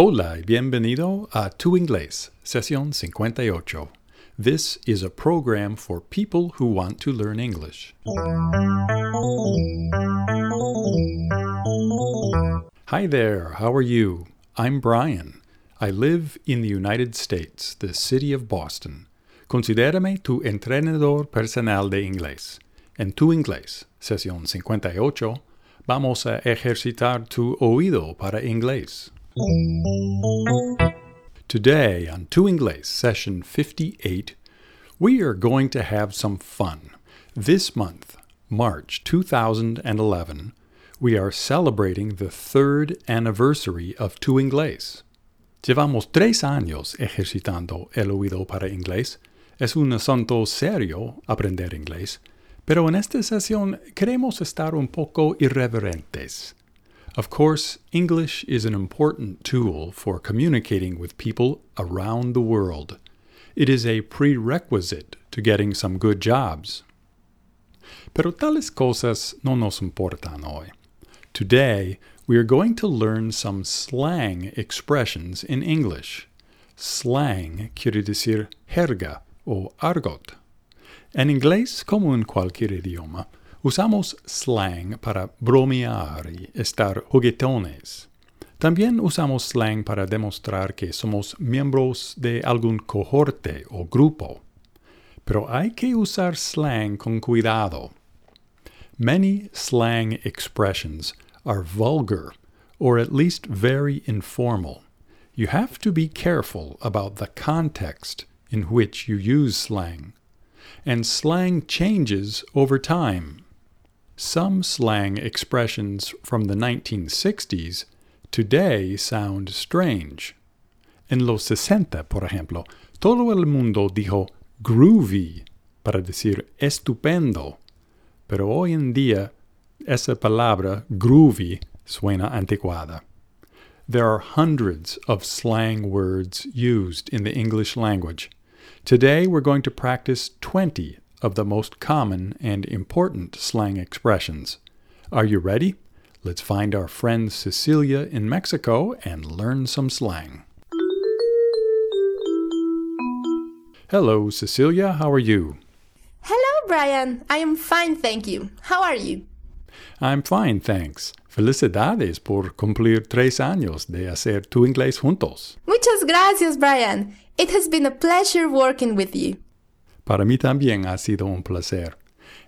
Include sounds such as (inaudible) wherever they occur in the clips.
Hola y bienvenido a Tu Inglés, sesión 58. This is a program for people who want to learn English. Hi there, how are you? I'm Brian. I live in the United States, the city of Boston. Considérame tu entrenador personal de inglés. En Tu Inglés, sesión 58, vamos a ejercitar tu oído para inglés. Today on Tu Inglés, session 58, we are going to have some fun. This month, March 2011, we are celebrating the third anniversary of Tu Inglés. Llevamos tres años ejercitando el oído para inglés. Es un asunto serio aprender inglés, pero en esta sesión queremos estar un poco irreverentes. Of course, English is an important tool for communicating with people around the world. It is a prerequisite to getting some good jobs. Pero tales cosas no nos importan hoy. Today, we are going to learn some slang expressions in English. Slang quiere decir jerga o argot. En inglés, como en cualquier idioma, Usamos slang para bromear y estar juguetones. También usamos slang para demostrar que somos miembros de algún cohorte o grupo. Pero hay que usar slang con cuidado. Many slang expressions are vulgar or at least very informal. You have to be careful about the context in which you use slang. And slang changes over time. Some slang expressions from the 1960s today sound strange. En los 60, por ejemplo, todo el mundo dijo groovy para decir estupendo, pero hoy en día esa palabra groovy suena anticuada. There are hundreds of slang words used in the English language. Today we're going to practice 20 of the most common and important slang expressions. Are you ready? Let's find our friend Cecilia in Mexico and learn some slang. Hello, Cecilia. How are you? Hello, Brian. I am fine, thank you. How are you? I'm fine, thanks. Felicidades por cumplir tres años de hacer tu inglés juntos. Muchas gracias, Brian. It has been a pleasure working with you. Para mí también ha sido un placer.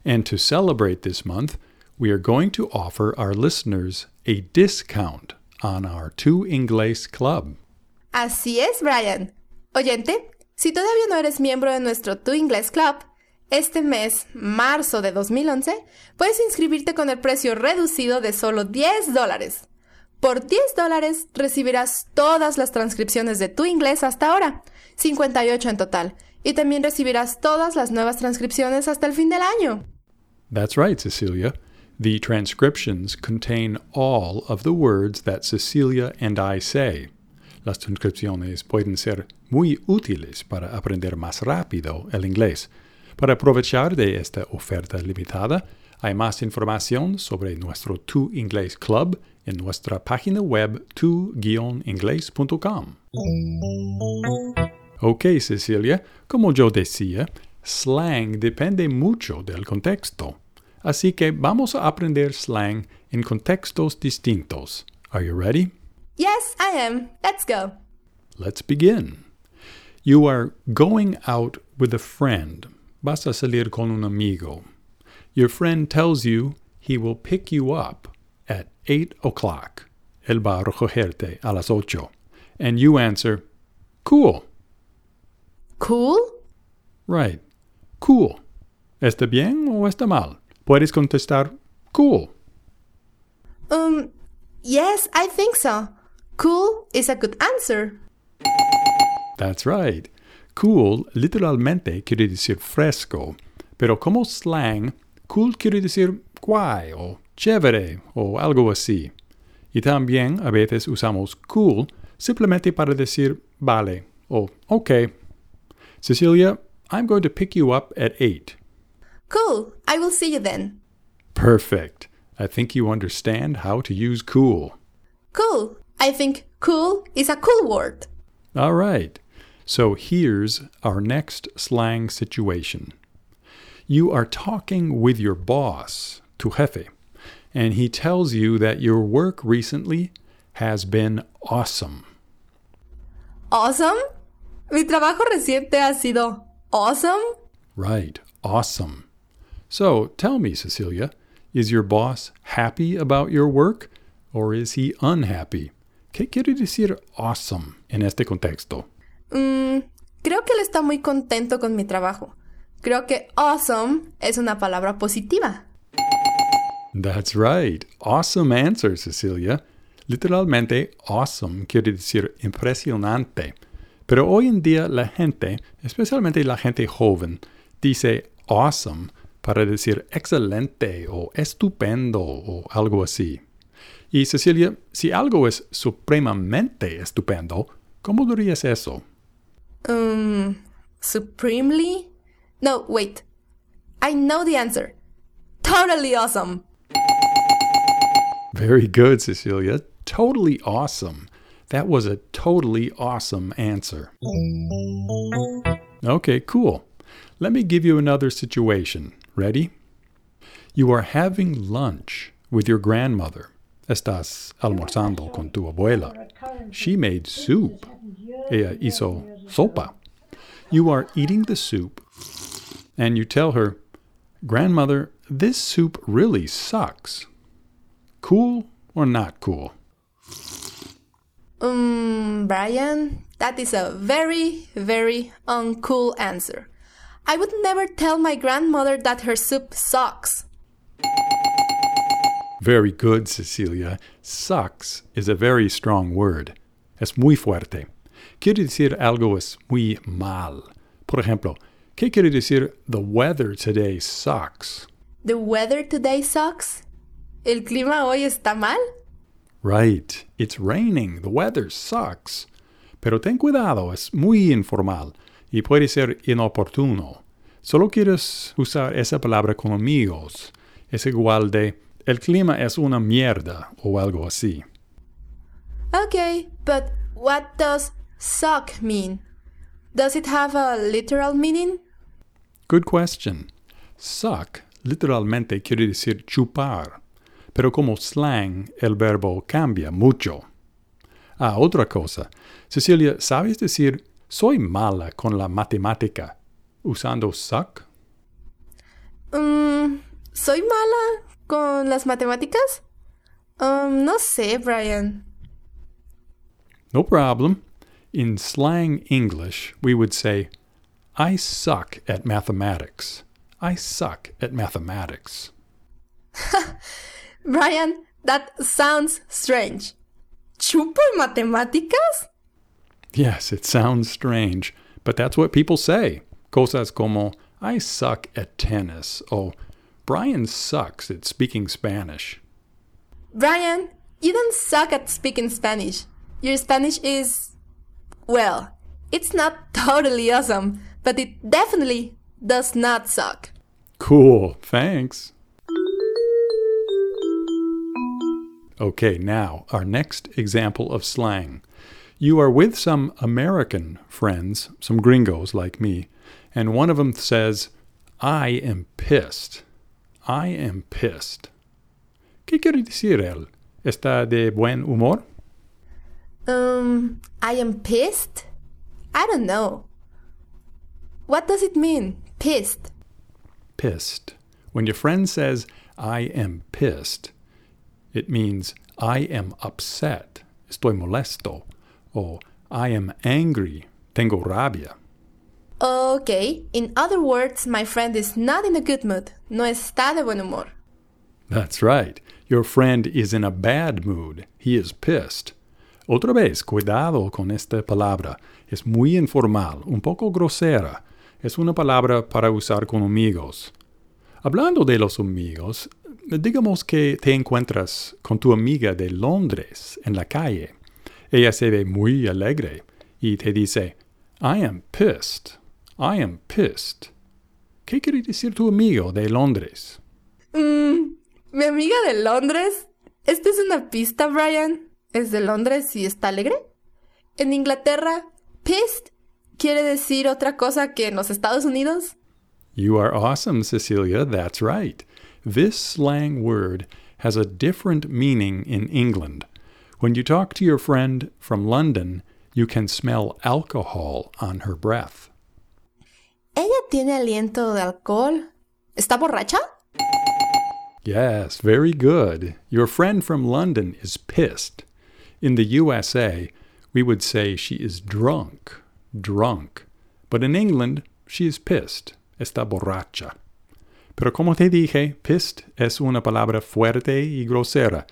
And to celebrate this month, we are going to offer our listeners a discount on our Tu Inglés Club. Así es, Brian. Oyente, si todavía no eres miembro de nuestro Tu Inglés Club, este mes, marzo de 2011, puedes inscribirte con el precio reducido de solo 10 dólares. Por 10 dólares recibirás todas las transcripciones de tu inglés hasta ahora, 58 en total, y también recibirás todas las nuevas transcripciones hasta el fin del año. That's right, Cecilia. The transcriptions contain all of the words that Cecilia and I say. Las transcripciones pueden ser muy útiles para aprender más rápido el inglés. Para aprovechar de esta oferta limitada, hay más información sobre nuestro Tu Inglés Club en nuestra página web tu-inglés.com. Ok, Cecilia, como yo decía, slang depende mucho del contexto. Así que vamos a aprender slang en contextos distintos. Are you ready? Yes, I am. Let's go. Let's begin. You are going out with a friend. Vas a salir con un amigo. Your friend tells you he will pick you up at 8 o'clock. Él va a recogerte a las ocho. And you answer, Cool. Cool? Right. Cool. ¿Está bien o está mal? Puedes contestar cool. Um, yes, I think so. Cool is a good answer. That's right. Cool literalmente quiere decir fresco, pero como slang, cool quiere decir guay o chévere o algo así. Y también a veces usamos cool simplemente para decir vale o ok. Cecilia, I'm going to pick you up at 8. Cool. I will see you then. Perfect. I think you understand how to use cool. Cool. I think cool is a cool word. All right. So here's our next slang situation. You are talking with your boss, tu jefe, and he tells you that your work recently has been awesome. Awesome? Mi trabajo reciente ha sido awesome? Right, awesome. So tell me, Cecilia, is your boss happy about your work or is he unhappy? ¿Qué quiere decir awesome en este contexto? Mm, creo que él está muy contento con mi trabajo. Creo que awesome es una palabra positiva. That's right. Awesome answer, Cecilia. Literalmente, awesome quiere decir impresionante. Pero hoy en día la gente, especialmente la gente joven, dice awesome para decir excelente o estupendo o algo así. Y Cecilia, si algo es supremamente estupendo, ¿cómo dirías eso? Um, supremely? No, wait. I know the answer. Totally awesome. Very good, Cecilia. Totally awesome. That was a totally awesome answer. Okay, cool. Let me give you another situation. Ready? You are having lunch with your grandmother. Estás almorzando con tu abuela. She made soup. Ella hizo sopa. You are eating the soup, and you tell her, Grandmother, this soup really sucks. Cool or not cool? Um, Brian, that is a very, very uncool answer. I would never tell my grandmother that her soup sucks. Very good, Cecilia. Sucks is a very strong word. Es muy fuerte. Quiere decir algo es muy mal. Por ejemplo, ¿qué quiere decir the weather today sucks? The weather today sucks. ¿El clima hoy está mal? Right. It's raining. The weather sucks. Pero ten cuidado, es muy informal y puede ser inoportuno. Solo quieres usar esa palabra con amigos. Es igual de el clima es una mierda o algo así. Okay, but what does suck mean? Does it have a literal meaning? Good question. Suck literalmente quiere decir chupar, pero como slang el verbo cambia mucho. Ah, otra cosa. Cecilia, ¿sabes decir soy mala con la matemática usando suck? Um, ¿Soy mala con las matemáticas? Um, no sé, Brian. No problem. In slang English, we would say, I suck at mathematics. I suck at mathematics. (laughs) Brian, that sounds strange. ¿Chupo en matemáticas? Yes, it sounds strange, but that's what people say. Cosas como, I suck at tennis, Oh, Brian sucks at speaking Spanish. Brian, you don't suck at speaking Spanish. Your Spanish is. Well, it's not (laughs) totally awesome, but it definitely does not suck. Cool, thanks. Okay, now, our next example of slang. You are with some American friends, some gringos like me, and one of them says, I am pissed. I am pissed. ¿Qué quiere decir él? ¿Está de buen humor? Um, I am pissed? I don't know. What does it mean, pissed? Pissed. When your friend says, I am pissed, it means I am upset, estoy molesto, or I am angry, tengo rabia. Okay, in other words, my friend is not in a good mood, no está de buen humor. That's right. Your friend is in a bad mood. He is pissed. Otra vez, cuidado con esta palabra. Es muy informal, un poco grosera. Es una palabra para usar con amigos. Hablando de los amigos, digamos que te encuentras con tu amiga de Londres en la calle. Ella se ve muy alegre y te dice, I am pissed. I am pissed. ¿Qué quiere decir tu amigo de Londres? Mm, ¿Mi amiga de Londres? ¿Esta es una pista, Brian? es de Londres y está alegre. En Inglaterra, pissed quiere decir otra cosa que en los Estados Unidos. You are awesome, Cecilia. That's right. This slang word has a different meaning in England. When you talk to your friend from London, you can smell alcohol on her breath. ¿Ella tiene aliento de alcohol? ¿Está borracha? Yes, very good. Your friend from London is pissed. In the USA, we would say she is drunk, drunk. But in England, she is pissed, está borracha. Pero como te dije, pissed es una palabra fuerte y grosera.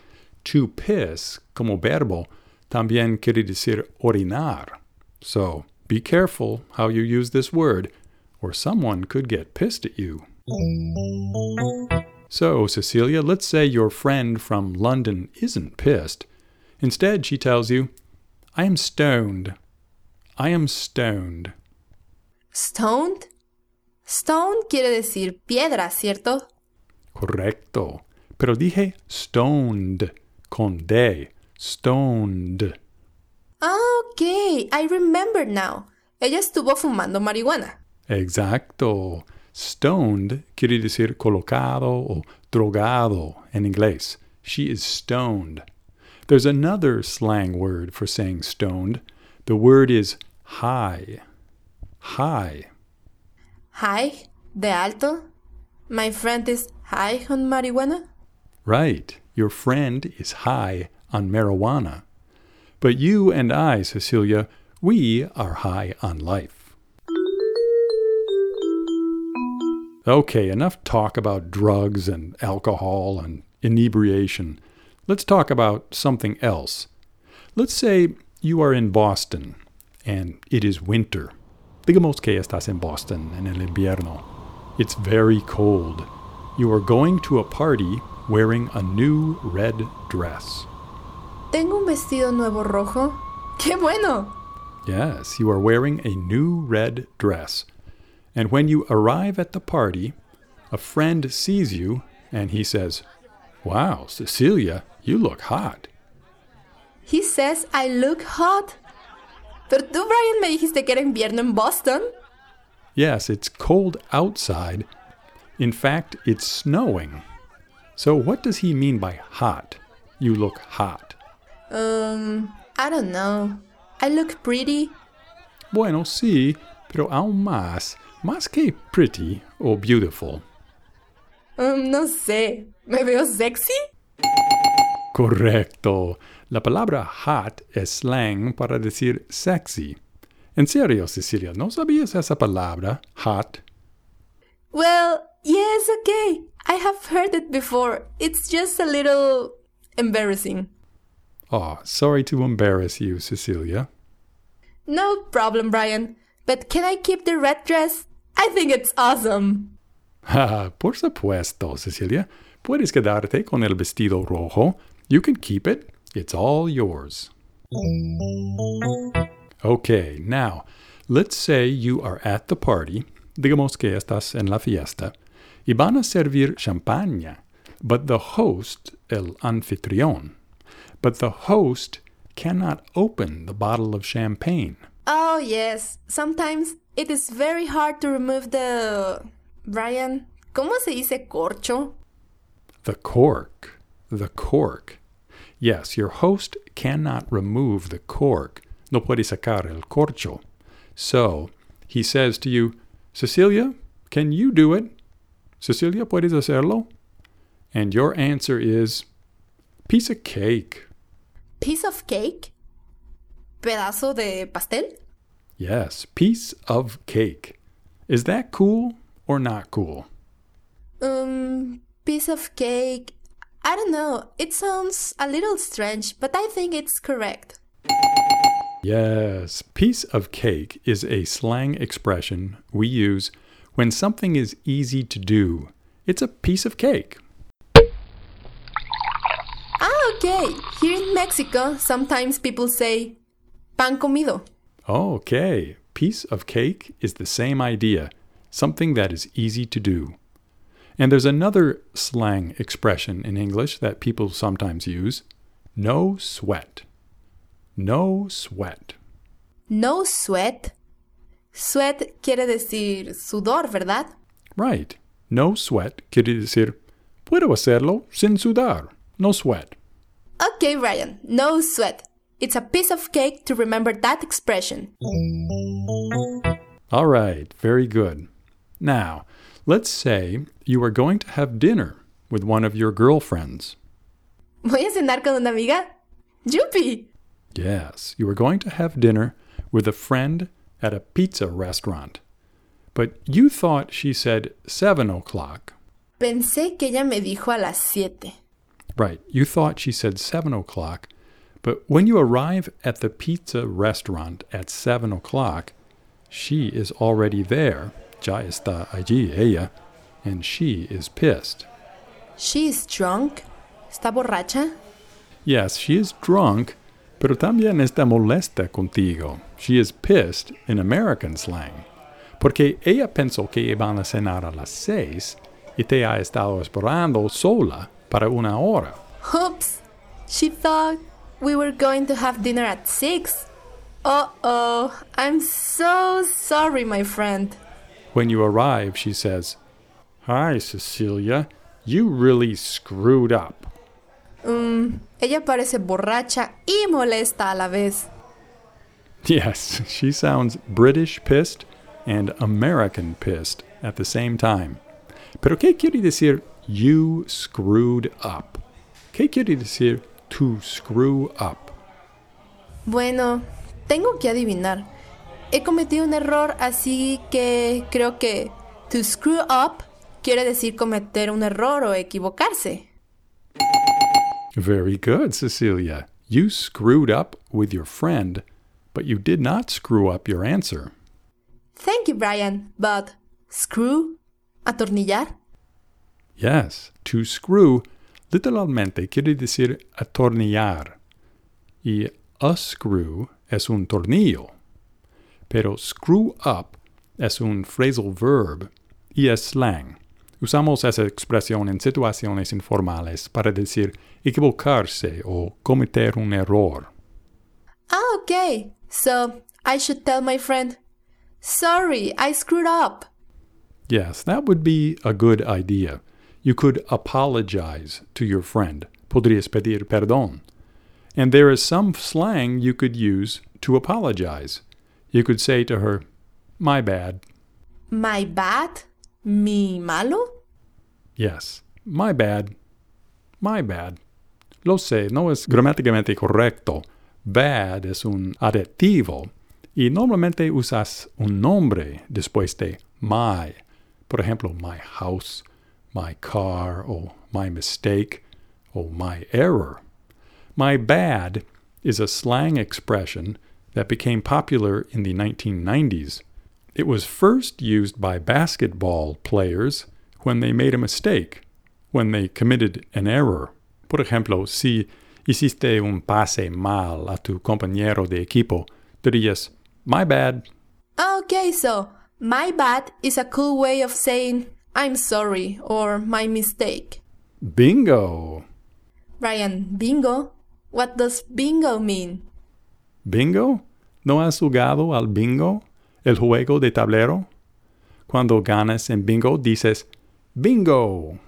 To piss, como verbo, también quiere decir orinar. So, be careful how you use this word, or someone could get pissed at you. So, Cecilia, let's say your friend from London isn't pissed. Instead, she tells you, I am stoned. I am stoned. Stoned? Stone quiere decir piedra, ¿cierto? Correcto. Pero dije stoned con D. Stoned. Ah, ok. I remember now. Ella estuvo fumando marihuana. Exacto. Stoned quiere decir colocado o drogado en inglés. She is stoned. There's another slang word for saying stoned. The word is high. High. High, de alto. My friend is high on marijuana. Right. Your friend is high on marijuana. But you and I, Cecilia, we are high on life. Okay, enough talk about drugs and alcohol and inebriation. Let's talk about something else. Let's say you are in Boston and it is winter. Digamos que estás en Boston en el invierno. It's very cold. You are going to a party wearing a new red dress. Tengo un vestido nuevo rojo. ¡Qué bueno! Yes, you are wearing a new red dress. And when you arrive at the party, a friend sees you and he says, Wow, Cecilia, you look hot. He says I look hot. Pero tú, Brian, me dijiste que era invierno en Boston. Yes, it's cold outside. In fact, it's snowing. So, what does he mean by hot? You look hot. Um, I don't know. I look pretty. Bueno, sí, pero aún más, más que pretty o beautiful. Um, no sé. ¿Me veo sexy? Correcto. La palabra hot es slang para decir sexy. En serio, Cecilia, ¿no sabías esa palabra, hot? Well, yes, okay. I have heard it before. It's just a little embarrassing. Oh, sorry to embarrass you, Cecilia. No problem, Brian. But can I keep the red dress? I think it's awesome. Ah, por supuesto, Cecilia. Puedes quedarte con el vestido rojo. You can keep it. It's all yours. Okay, now, let's say you are at the party. Digamos que estás en la fiesta. Y van a servir champaña. But the host, el anfitrión, but the host cannot open the bottle of champagne. Oh, yes. Sometimes it is very hard to remove the. Brian, ¿cómo se dice corcho? The cork. The cork. Yes, your host cannot remove the cork. No puede sacar el corcho. So, he says to you, Cecilia, can you do it? Cecilia, ¿puedes hacerlo? And your answer is, piece of cake. Piece of cake? ¿Pedazo de pastel? Yes, piece of cake. Is that cool or not cool? Um, piece of cake. I don't know. It sounds a little strange, but I think it's correct. Yes, piece of cake is a slang expression we use when something is easy to do. It's a piece of cake. Ah, okay. Here in Mexico, sometimes people say pan comido. Okay, piece of cake is the same idea, something that is easy to do. And there's another slang expression in English that people sometimes use no sweat. No sweat. No sweat. Sweat quiere decir sudor, ¿verdad? Right. No sweat quiere decir puedo hacerlo sin sudar. No sweat. Okay, Brian, no sweat. It's a piece of cake to remember that expression. All right, very good. Now, let's say you are going to have dinner with one of your girlfriends. ¿Voy a cenar con una amiga? ¡Yupi! Yes, you are going to have dinner with a friend at a pizza restaurant. But you thought she said seven o'clock. Pensé que ella me dijo a las siete. Right, you thought she said seven o'clock, but when you arrive at the pizza restaurant at seven o'clock, she is already there. Ya está allí ella, and she is pissed. She is drunk. ¿Está borracha? Yes, she is drunk, pero también está molesta contigo. She is pissed in American slang. Porque ella pensó que iban a cenar a las seis y te ha estado esperando sola para una hora. Oops! She thought we were going to have dinner at six. Uh oh, I'm so sorry, my friend. When you arrive, she says, Hi, Cecilia. You really screwed up. Um, ella parece borracha y molesta a la vez. Yes, she sounds British pissed and American pissed at the same time. Pero ¿qué quiere decir you screwed up? ¿Qué quiere decir to screw up? Bueno, tengo que adivinar. He cometido un error, así que creo que to screw up quiere decir cometer un error o equivocarse. Very good, Cecilia. You screwed up with your friend, but you did not screw up your answer. Thank you, Brian. But screw? ¿Atornillar? Yes, to screw literalmente quiere decir atornillar. Y a screw es un tornillo. Pero screw up es un phrasal verb y es slang. Usamos esa expresión en situaciones informales para decir equivocarse o cometer un error. Ah, okay. So I should tell my friend, sorry, I screwed up. Yes, that would be a good idea. You could apologize to your friend. Podrías pedir perdón. And there is some slang you could use to apologize. You could say to her, My bad. My bad? Mi malo? Yes, my bad. My bad. Lo sé, no es gramáticamente correcto. Bad es un adjetivo y normalmente usas un nombre después de my. Por ejemplo, my house, my car, or my mistake, or my error. My bad is a slang expression that became popular in the 1990s. It was first used by basketball players when they made a mistake, when they committed an error. Por ejemplo, si hiciste un pase mal a tu compañero de equipo, dirías, my bad. Okay, so my bad is a cool way of saying I'm sorry or my mistake. Bingo! Brian, bingo? What does bingo mean? ¿Bingo? ¿No has jugado al bingo? El juego de tablero. Cuando ganas en bingo dices, bingo.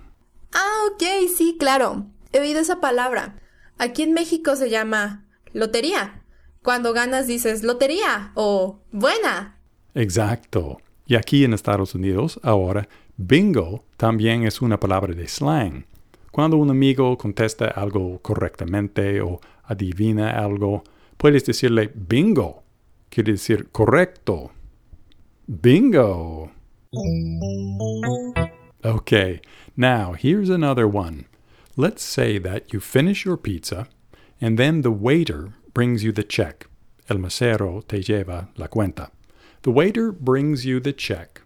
Ah, ok, sí, claro. He oído esa palabra. Aquí en México se llama lotería. Cuando ganas dices lotería o buena. Exacto. Y aquí en Estados Unidos, ahora, bingo también es una palabra de slang. Cuando un amigo contesta algo correctamente o adivina algo, puedes decirle bingo. Quiere decir correcto. Bingo. Okay, now here's another one. Let's say that you finish your pizza and then the waiter brings you the check. El mesero te lleva la cuenta. The waiter brings you the check.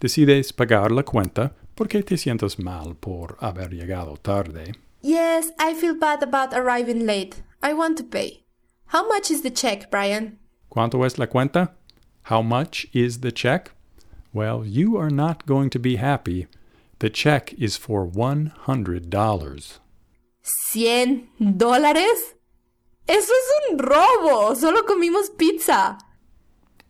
Decides pagar la cuenta porque te sientes mal por haber llegado tarde. Yes, I feel bad about arriving late. I want to pay. How much is the check, Brian? ¿Cuánto es la cuenta? How much is the check? Well, you are not going to be happy. The check is for $100. ¿Cien dólares? Eso es un robo. Solo comimos pizza.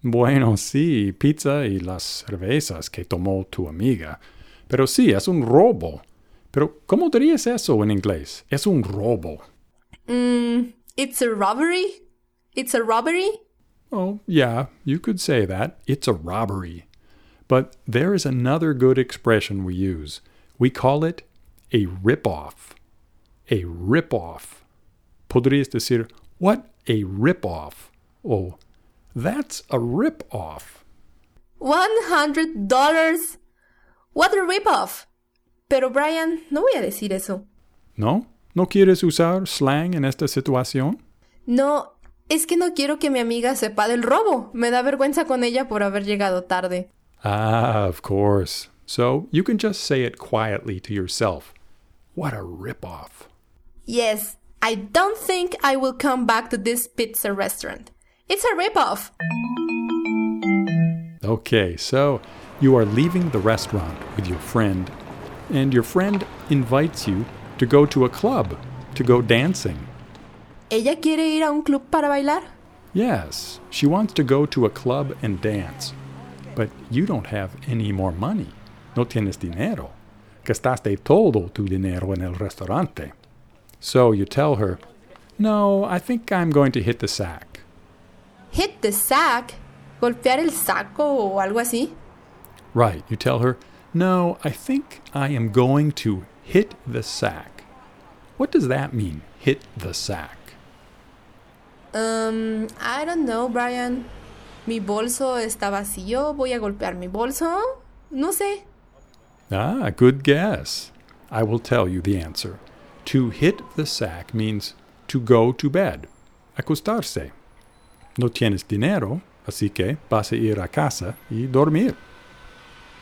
Bueno, sí, pizza y las cervezas que tomó tu amiga. Pero sí, es un robo. Pero, ¿cómo dirías eso en inglés? Es un robo. Mm, it's a robbery. It's a robbery. Oh, yeah, you could say that. It's a robbery. But there is another good expression we use. We call it a rip-off. A rip-off. Podrías decir, what a rip-off. Oh, that's a rip-off. $100. What a rip-off. Pero Brian, no voy a decir eso. ¿No? ¿No quieres usar slang en esta situación? No, es que no quiero que mi amiga sepa del robo. Me da vergüenza con ella por haber llegado tarde. Ah, of course. So you can just say it quietly to yourself. What a rip-off. Yes, I don't think I will come back to this pizza restaurant. It's a rip-off. Okay, so you are leaving the restaurant with your friend, and your friend invites you to go to a club, to go dancing. ¿Ella quiere ir a un club para bailar? Yes, she wants to go to a club and dance. But you don't have any more money. No tienes dinero. Gastaste todo tu dinero en el restaurante. So you tell her, No, I think I'm going to hit the sack. Hit the sack. Golpear el saco o algo así. Right, you tell her, No, I think I am going to hit the sack. What does that mean, hit the sack? Um, I don't know, Brian. Mi bolso está vacío. Voy a golpear mi bolso. No sé. Ah, good guess. I will tell you the answer. To hit the sack means to go to bed, acostarse. No tienes dinero, así que vas a ir a casa y dormir.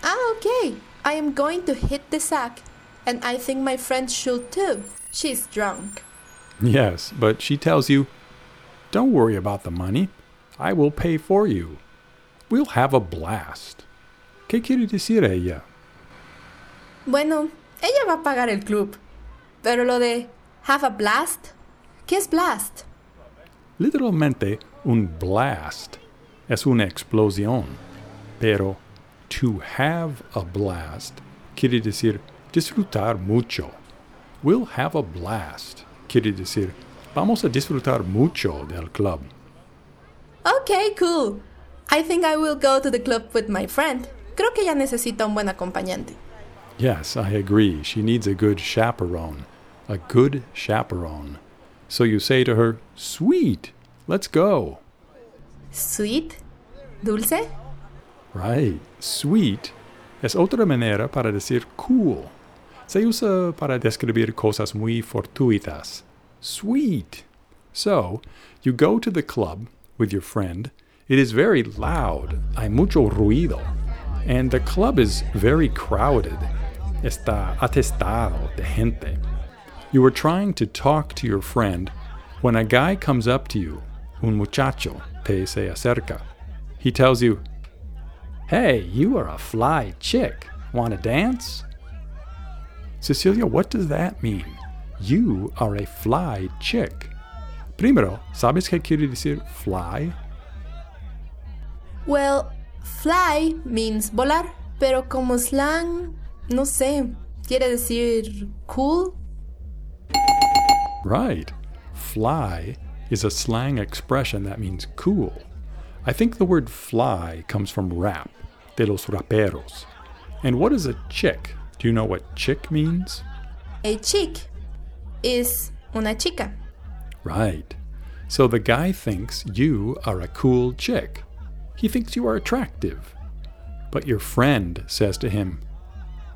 Ah, okay. I am going to hit the sack. And I think my friend should too. She's drunk. Yes, but she tells you, don't worry about the money. I will pay for you. We'll have a blast. ¿Qué quiere decir ella? Bueno, ella va a pagar el club. Pero lo de have a blast, ¿qué es blast? Literalmente, un blast es una explosión. Pero to have a blast quiere decir disfrutar mucho. We'll have a blast quiere decir vamos a disfrutar mucho del club. Okay, cool. I think I will go to the club with my friend. Creo que ella necesita un buen acompañante. Yes, I agree. She needs a good chaperone. A good chaperone. So you say to her, Sweet, let's go. Sweet? ¿Dulce? Right. Sweet es otra manera para decir cool. Se usa para describir cosas muy fortuitas. Sweet. So, you go to the club with your friend. It is very loud. Hay mucho ruido. And the club is very crowded. Está atestado de gente. You are trying to talk to your friend when a guy comes up to you, un muchacho, te se acerca. He tells you, Hey, you are a fly chick. Want to dance? Cecilia, what does that mean? You are a fly chick. Primero, ¿sabes qué quiere decir fly? Well, fly means volar, pero como slang, no sé, quiere decir cool. Right. Fly is a slang expression that means cool. I think the word fly comes from rap, de los raperos. And what is a chick? Do you know what chick means? A chick is una chica. Right. So the guy thinks you are a cool chick. He thinks you are attractive. But your friend says to him,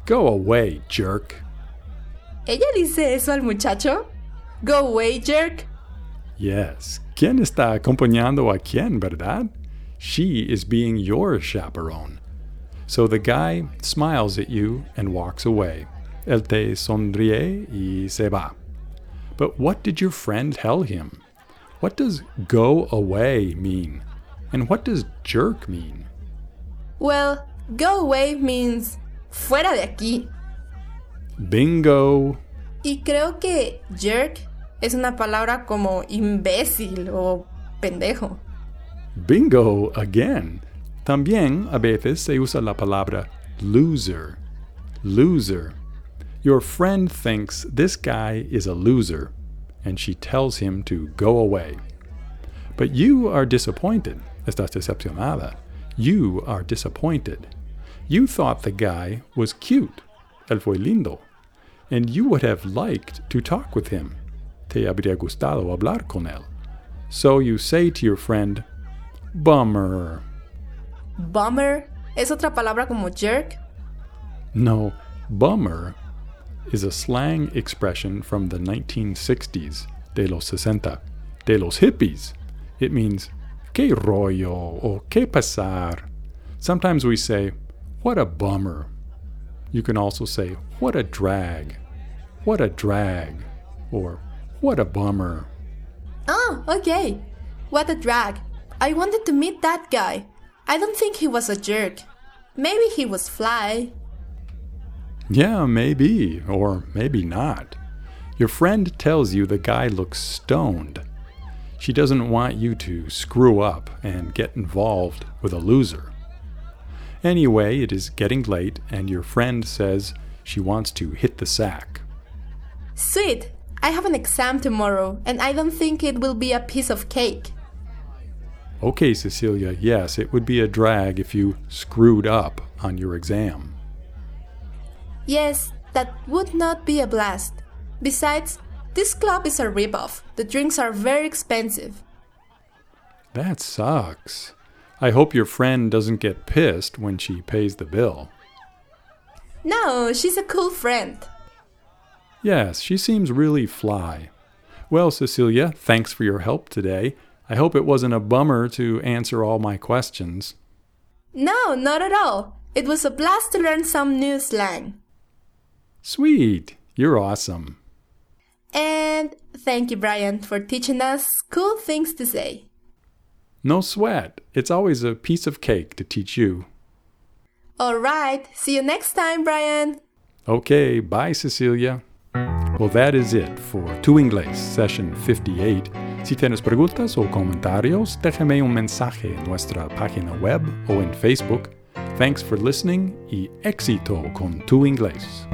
Go away, jerk. ¿Ella dice eso al muchacho? Go away, jerk. Yes. ¿Quién está acompañando a quién, verdad? She is being your chaperone. So the guy smiles at you and walks away. Él te sonríe y se va. But what did your friend tell him? What does go away mean? And what does jerk mean? Well, go away means fuera de aquí. Bingo! Y creo que jerk es una palabra como imbécil o pendejo. Bingo again. También a veces se usa la palabra loser. Loser. Your friend thinks this guy is a loser, and she tells him to go away. But you are disappointed. Estás decepcionada. You are disappointed. You thought the guy was cute. Él fue lindo. And you would have liked to talk with him. Te habría gustado hablar con él. So you say to your friend, Bummer. Bummer es otra palabra como jerk. No, bummer is a slang expression from the 1960s, de los 60, de los hippies. It means, que rollo or que pasar. Sometimes we say, what a bummer. You can also say, what a drag. What a drag. Or, what a bummer. Oh, okay. What a drag. I wanted to meet that guy. I don't think he was a jerk. Maybe he was fly. Yeah, maybe, or maybe not. Your friend tells you the guy looks stoned. She doesn't want you to screw up and get involved with a loser. Anyway, it is getting late, and your friend says she wants to hit the sack. Sweet. I have an exam tomorrow, and I don't think it will be a piece of cake. Okay, Cecilia, yes, it would be a drag if you screwed up on your exam. Yes, that would not be a blast. Besides, this club is a ripoff. The drinks are very expensive. That sucks. I hope your friend doesn't get pissed when she pays the bill. No, she's a cool friend. Yes, she seems really fly. Well, Cecilia, thanks for your help today. I hope it wasn't a bummer to answer all my questions. No, not at all. It was a blast to learn some new slang. Sweet, you're awesome. And thank you, Brian, for teaching us cool things to say. No sweat. It's always a piece of cake to teach you. All right, see you next time, Brian. Okay, bye, Cecilia. Well, that is it for Tu Inglés Session 58. Si tienes preguntas o comentarios, déjame un mensaje en nuestra página web o en Facebook. Thanks for listening y éxito con Tu Inglés.